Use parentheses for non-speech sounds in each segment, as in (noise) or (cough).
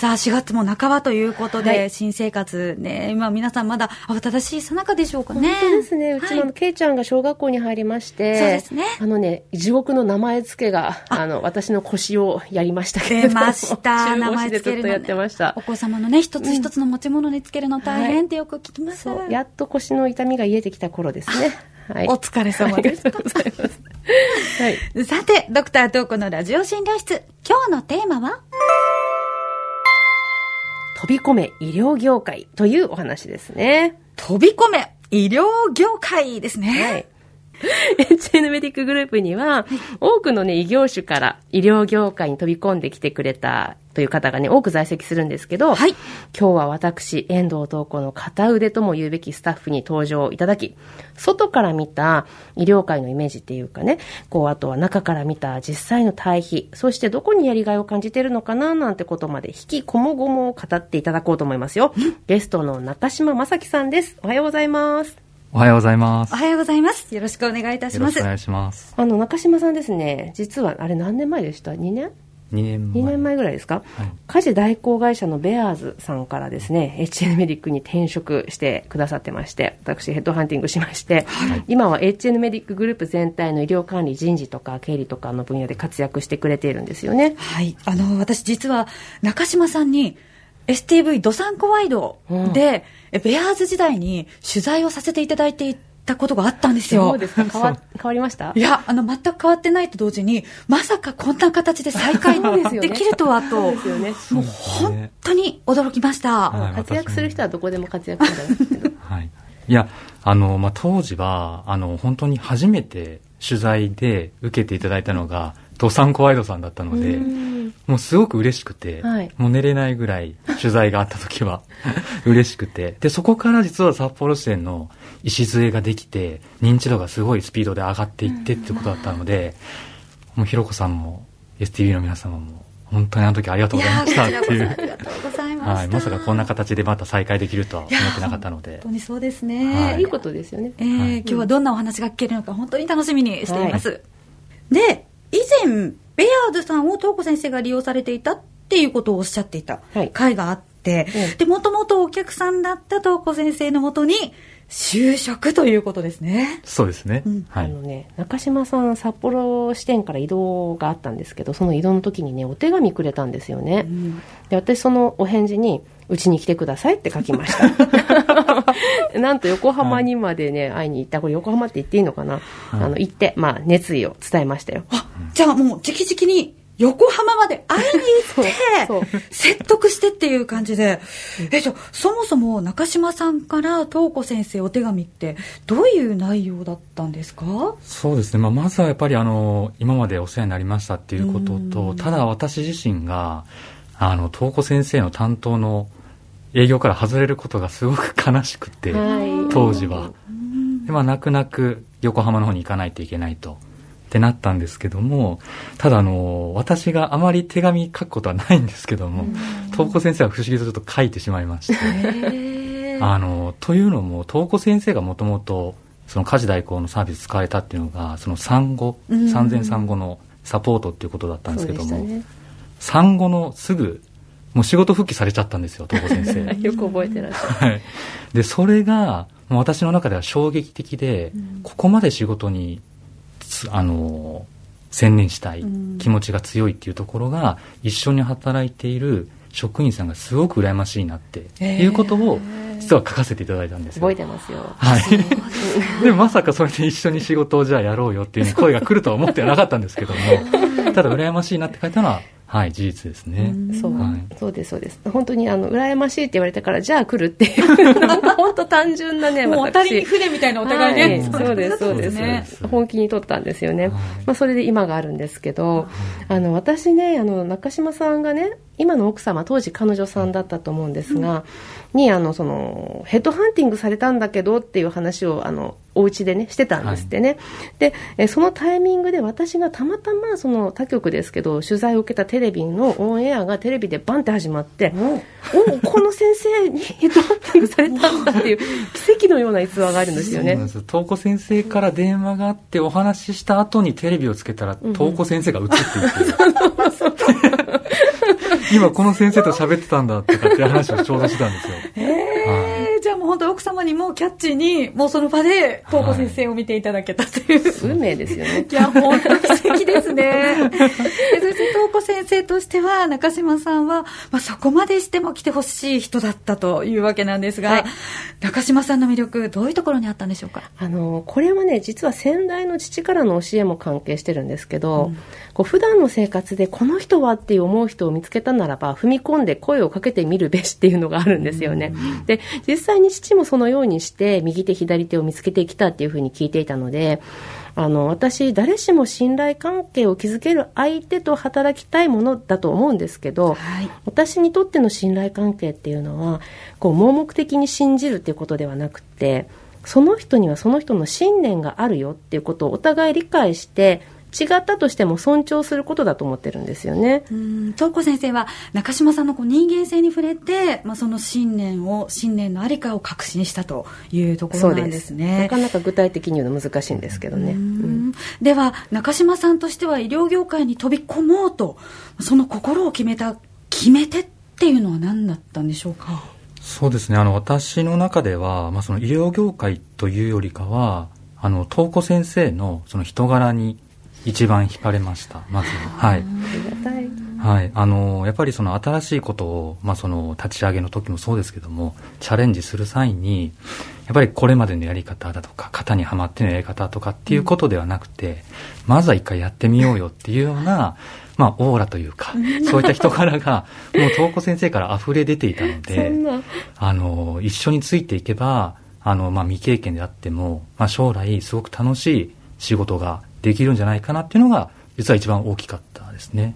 さあ、4月も半ばということで、はい新生活ね、今皆さんまだ慌ただしいさなかでしょうかね。本当ですね。うちのはいケイちゃんが小学校に入りまして、そうですねあのね、地獄の名前付けが、あの、私の腰をやりましたけれども。出ました。(laughs) 中名前つけるの、やってましたお。子様のね、一つ一つの持ち物につけるの大はい変ってよく聞きます。そう、やっと腰の痛みが癒えてきた頃ですね。はい。お疲れ様です。ありがとうございます。はい。さて、ドクタートークのラジオ診療室。今日のテーマは？飛び込め医療業界というお話ですね。飛び込め医療業界ですね。はい。HN メディックグループには、多くのね、異業種から医療業界に飛び込んできてくれたという方がね、多く在籍するんですけど、はい今日は私、遠藤東子の片腕とも言うべきスタッフに登場いただき、外から見た医療界のイメージっていうかね、こう、あとは中から見た実際の対比、そしてどこにやりがいを感じてるのかななんてことまで引きこもごもを語っていただこうと思いますよ。ゲストの中島正樹さんです。おはようございます。おはようございます。おはようございます。よろしくお願いいたしますよろしくお。願いします。あの、中島さんですね、実は、あれ何年前でした ?2 年？2年前。2年前ぐらいですか、はい家事代行会社のベアーズさんからですね、HN メディックに転職してくださってまして、私ヘッドハンティングしまして、今は HN メディックグループ全体の医療管理、人事とか経理とかの分野で活躍してくれているんですよね。はい。あの、私実は中島さんに STV ドサンコワイドで、えベアーズ時代に取材をさせていただいていたことがあったんですよ。そうですか？(laughs) 変わ変わりました？いや、あの、全く変わってないと同時に、まさかこんな形で再開そうできるとはと、そうですよね。もう本当に驚きました。はい活躍する人はどこでも活躍するんですけど。はい。いや、あの、まあ、当時は、あの、本当に初めて取材で受けていただいたのが、ドサンコワイドさんだったので、もうすごく嬉しくて、はいもう寝れないぐらい取材があった時は (laughs) 嬉しくて、で、そこから実は札幌支店の礎ができて、認知度がすごいスピードで上がっていってっていうことだったので、もうひろこさんも STV の皆様も、本当にあの時ありがとうございましたっていうそありがとうございました。はい、まさかこんな形でまた再開できるとは思ってなかったので本当。にそうですね。はいいいことですよね。えーはい今日はどんなお話が聞けるのか本当に楽しみにしています。で、以前、ベアーズさんを東子先生が利用されていたっていうことをおっしゃっていたはい回があって、うんで、もともとお客さんだった東子先生のもとに就職ということですね。そうですね。うんはい。あのね、中島さん、札幌支店から移動があったんですけど、その移動の時にね、お手紙くれたんですよね。で、私そのお返事に、うちに来てくださいって書きました。(laughs) なんと横浜にまでね、会いに行った。これ横浜って言っていいのかな、あの、行って、まあ、熱意を伝えましたよ。あ、じゃあもう直々に横浜まで会いに行って (laughs) 説得してっていう感じで、え、じゃあそもそも中島さんから東子先生お手紙ってどういう内容だったんですか？そうですね。まあ、まずはやっぱりあの、今までお世話になりましたっていうことうと、んただ私自身が、あの、東子先生の担当の営業から外れることがすごく悲しくて、はい当時は。で、まあ、泣く泣く横浜の方に行かないといけないと。ってなったんですけども、ただあの、私があまり手紙書くことはないんですけども、東子先生は不思議とちょっと書いてしまいまして、あの、というのも、東子先生がもともと、その家事代行のサービス使われたっていうのが、その産後、うん産前産後のサポートっていうことだったんですけども、ね。産後のすぐ、もう仕事復帰されちゃったんですよ、(laughs) 東子先生。よく覚えてらっしゃる。はい。で、それが、もう私の中では衝撃的で、ここまで仕事に、つあの、専念したいうん気持ちが強いっていうところが、一緒に働いている職員さんがすごく羨ましいなっていうことを、実は書かせていただいたんですよ。覚えてますよ。はい。(laughs) でもまさかそれで一緒に仕事をじゃあやろうよっていうね声が来るとは思ってはなかったんですけども、ただ羨ましいなって書いたのは、はい、事実ですね。そう、はいそうです、そうです。本当に、あの、羨ましいって言われたから、じゃあ来るっていう、(laughs) 本当単純なね、もう当たりに船みたいなお互いね。はいそうです、そうですね。本気に取ったんですよね。はいまあ、それで今があるんですけど、あの、私ね、あの、中島さんがね、今の奥様、当時彼女さんだったと思うんですが、に、あの、その、ヘッドハンティングされたんだけどっていう話を、あの、お家でね、してたんですってね。で、えそのタイミングで私がたまたま、その他局ですけど、取材を受けたテレビのオンエアがテレビでバンって始まって、おこの先生にヘッドハンティングされたんだっていう (laughs) 奇跡のような逸話があるんですよね。そう子先生から電話があってお話しした後にテレビをつけたら、東子先生が映っていて、(laughs) 今この先生と喋ってたんだとかって話をちょうどしてたんですよ。本当奥様にもキャッチーに、もうその場で、東子先生を見ていただけたという。運命ですよね。(laughs) いや、本当に素敵ですね。そして東子先生としては、中島さんは、まあ、そこまでしても来てほしい人だったというわけなんですが、はい、中島さんの魅力、どういうところにあったんでしょうか？あの、これはね、実は先代の父からの教えも関係してるんですけど、うん、こう普段の生活でこの人はって思う人を見つけたならば、踏み込んで声をかけてみるべしっていうのがあるんですよね。うん、で、実際に父もそのようにして、右手左手を見つけてきたっていうふうに聞いていたので、あの、私、誰しも信頼関係を築ける相手と働きたいものだと思うんですけど、はい、私にとっての信頼関係っていうのは、こう、盲目的に信じるっていうことではなくて、その人にはその人の信念があるよっていうことをお互い理解して、違ったとしても尊重することだと思ってるんですよね。うん、東子先生は中島さんのこう人間性に触れて、まあ、その信念を、信念のありかを確信したというところなんですね。なかなか具体的に言うの難しいんですけどね。うん、では、中島さんとしては医療業界に飛び込もうと、その心を決めた、決め手っていうのは何だったんでしょうか？そうですね。あの、私の中では、まあ、その医療業界というよりかは、あの、東子先生のその人柄に一番惹かれました、まず。はい。はい。あの、やっぱりその新しいことを、まあその立ち上げの時もそうですけども、チャレンジする際に、やっぱりこれまでのやり方だとか、型にはまってのやり方とかっていうことではなくて、うん、まずは一回やってみようよっていうような、まあオーラというか、そういった人柄が、もう東子先生から溢れ出ていたので、あの、一緒についていけば、あの、まあ未経験であっても、まあ将来すごく楽しい仕事ができるんじゃないかなっていうのが実は一番大きかったですね。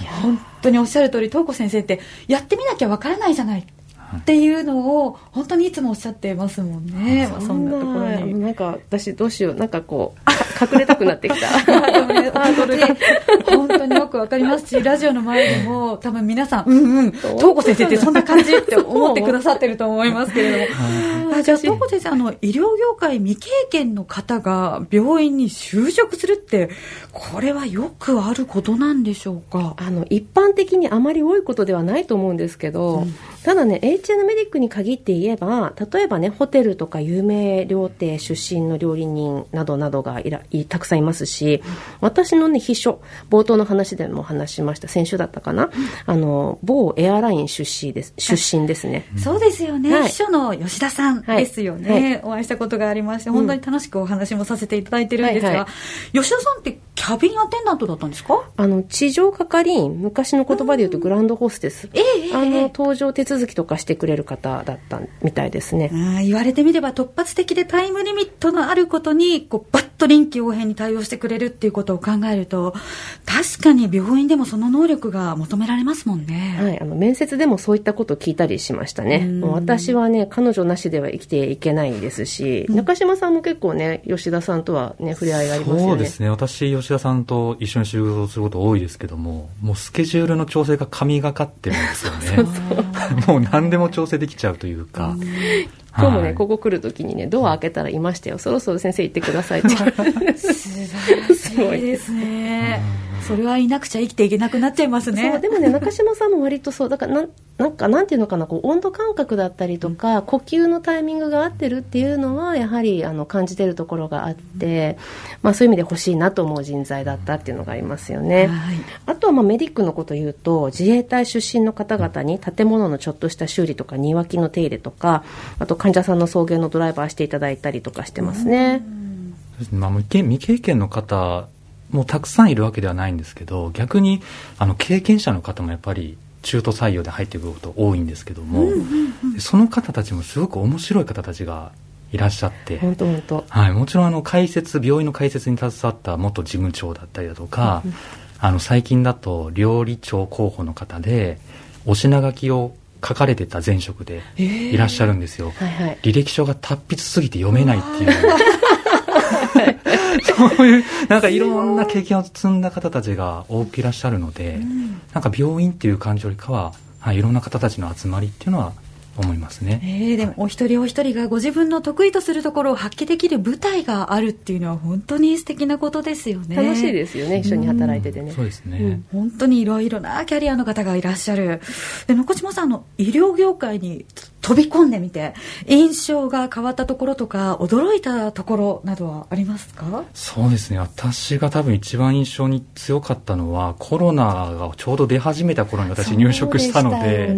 いや本当におっしゃる通り東子先生ってやってみなきゃわからないじゃないっていうのを本当にいつもおっしゃってますもんね、まあ、そんなところになんか私どうしようなんかこう隠れたくなってきた。(laughs) 本当によくわかりますしラジオの前でも多分皆さんうんうん。東子先生ってそんな感じって思ってくださってると思いますけれども。あじゃあ東子先生あの医療業界未経験の方が病院に就職するってこれはよくあることなんでしょうか？あの一般的にあまり多いことではないと思うんですけど、うん、ただね HN メディックに限って言えば例えばねホテルとか有名料亭出身の料理人などなどがいらいたくさんいますし私のね秘書冒頭の話でも話しました先週だったかな、あの某エアライン出身です出身ですね。そうですよね、はい、秘書の吉田さんですよね、はい。はい、お会いしたことがありまして本当に楽しくお話もさせていただいてるんですが、はいはい、吉田さんってキャビンアテンダントだったんですか？あの地上係員昔の言葉で言うとグランドホステス、えー、あの搭乗手続きとかしてくれる方だったみたいですね。言われてみれば突発的でタイムリミットのあることに、こう、バッと臨機応変に対応してくれるっていうことを考えると、確かに病院でもその能力が求められますもんね。はい、あの、面接でもそういったことを聞いたりしましたね。私はね、彼女なしでは生きていけないですし、うん、中島さんも結構ね、吉田さんとはね、触れ合いがありますよね。そうですね。私、吉田さんと一緒に仕事すること多いですけども、もうスケジュールの調整が神がかってるんですよね。(laughs) そうそう (laughs) もう何でも調整できちゃうというか。(laughs) 今日もね、はい、ここ来るときにね、ドア開けたらいましたよ。そろそろ先生行ってくださいって。すごいですね。それはいなくちゃ生きていけなくなっちゃいますね。そう、でもね、(laughs) 中島さんも割とそう、だからな、なんか、なんていうのかな、こう、温度感覚だったりとか、呼吸のタイミングが合ってるっていうのは、やはり、あの、感じてるところがあって、まあ、そういう意味で欲しいなと思う人材だったっていうのがありますよね。はい、あとは、まあ、メディックのこと言うと、自衛隊出身の方々に建物のちょっとした修理とか、庭木の手入れとか、あと、患者さんの送迎のドライバーしていただいたりとかしてますね。まあ、未経験の方もうたくさんいるわけではないんですけど逆にあの経験者の方もやっぱり中途採用で入ってくること多いんですけども、その方たちもすごく面白い方たちがいらっしゃって本当本当。はい、もちろんあの解説病院の解説に携わった元事務長だったりだとか、あの最近だと料理長候補の方でお品書きを書かれてた前職でいらっしゃるんですよ、はいはい、履歴書が達筆すぎて読めないっていう (laughs) そういう、なんかいろんな経験を積んだ方たちが多くいらっしゃるので、うん、なんか病院っていう感じよりかは、はい、いろんな方たちの集まりっていうのは思いますね。えー、でもお一人お一人がご自分の得意とするところを発揮できる舞台があるっていうのは本当に素敵なことですよね。楽しいですよね、一緒に働いててね。そうですね、うん、本当にいろいろなキャリアの方がいらっしゃる。で、中島さんの医療業界に飛び込んでみて、印象が変わったところとか、驚いたところなどはありますか？そうですね。私が多分一番印象に強かったのは、コロナがちょうど出始めた頃に私入職したので、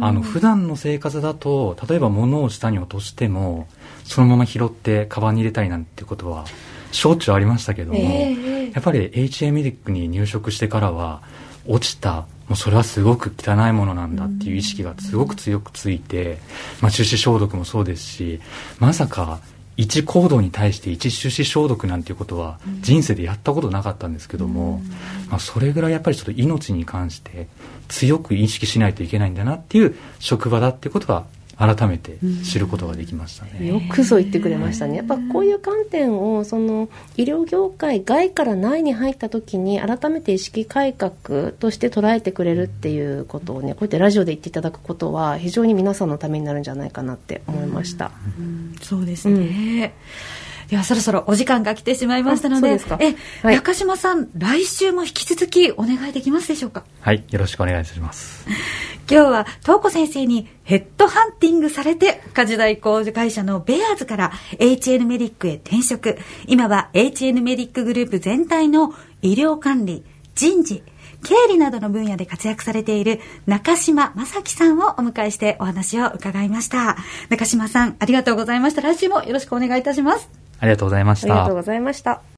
あの普段の生活だと例えば物を下に落としてもそのまま拾ってカバンに入れたりなんてことはしょっちゅうありましたけども、えー、やっぱり HA メディックに入職してからは落ちたもうそれはすごく汚いものなんだっていう意識がすごく強くついて、まあ、手指消毒もそうですしまさか一行動に対して一手指消毒なんていうことは人生でやったことなかったんですけども、まあ、それぐらいやっぱりちょっと命に関して強く意識しないといけないんだなっていう職場だっていうことは改めて知ることができましたね、よくぞ言ってくれましたね。やっぱこういう観点をその医療業界外から内に入った時に改めて意識改革として捉えてくれるっていうことをねこうやってラジオで言っていただくことは非常に皆さんのためになるんじゃないかなって思いました、うん、そうですね、ではそろそろお時間が来てしまいましたので、でえ、はい、中島さん、来週も引き続きお願いできますでしょうか？はい、よろしくお願いします。(laughs) 今日は、東子先生にヘッドハンティングされて、家事代行会社のベアーズから HN メディックへ転職。今は HN メディックグループ全体の医療管理、人事、経理などの分野で活躍されている中島正樹さんをお迎えしてお話を伺いました。中島さん、ありがとうございました。来週もよろしくお願いいたします。ありがとうございました。ありがとうございました。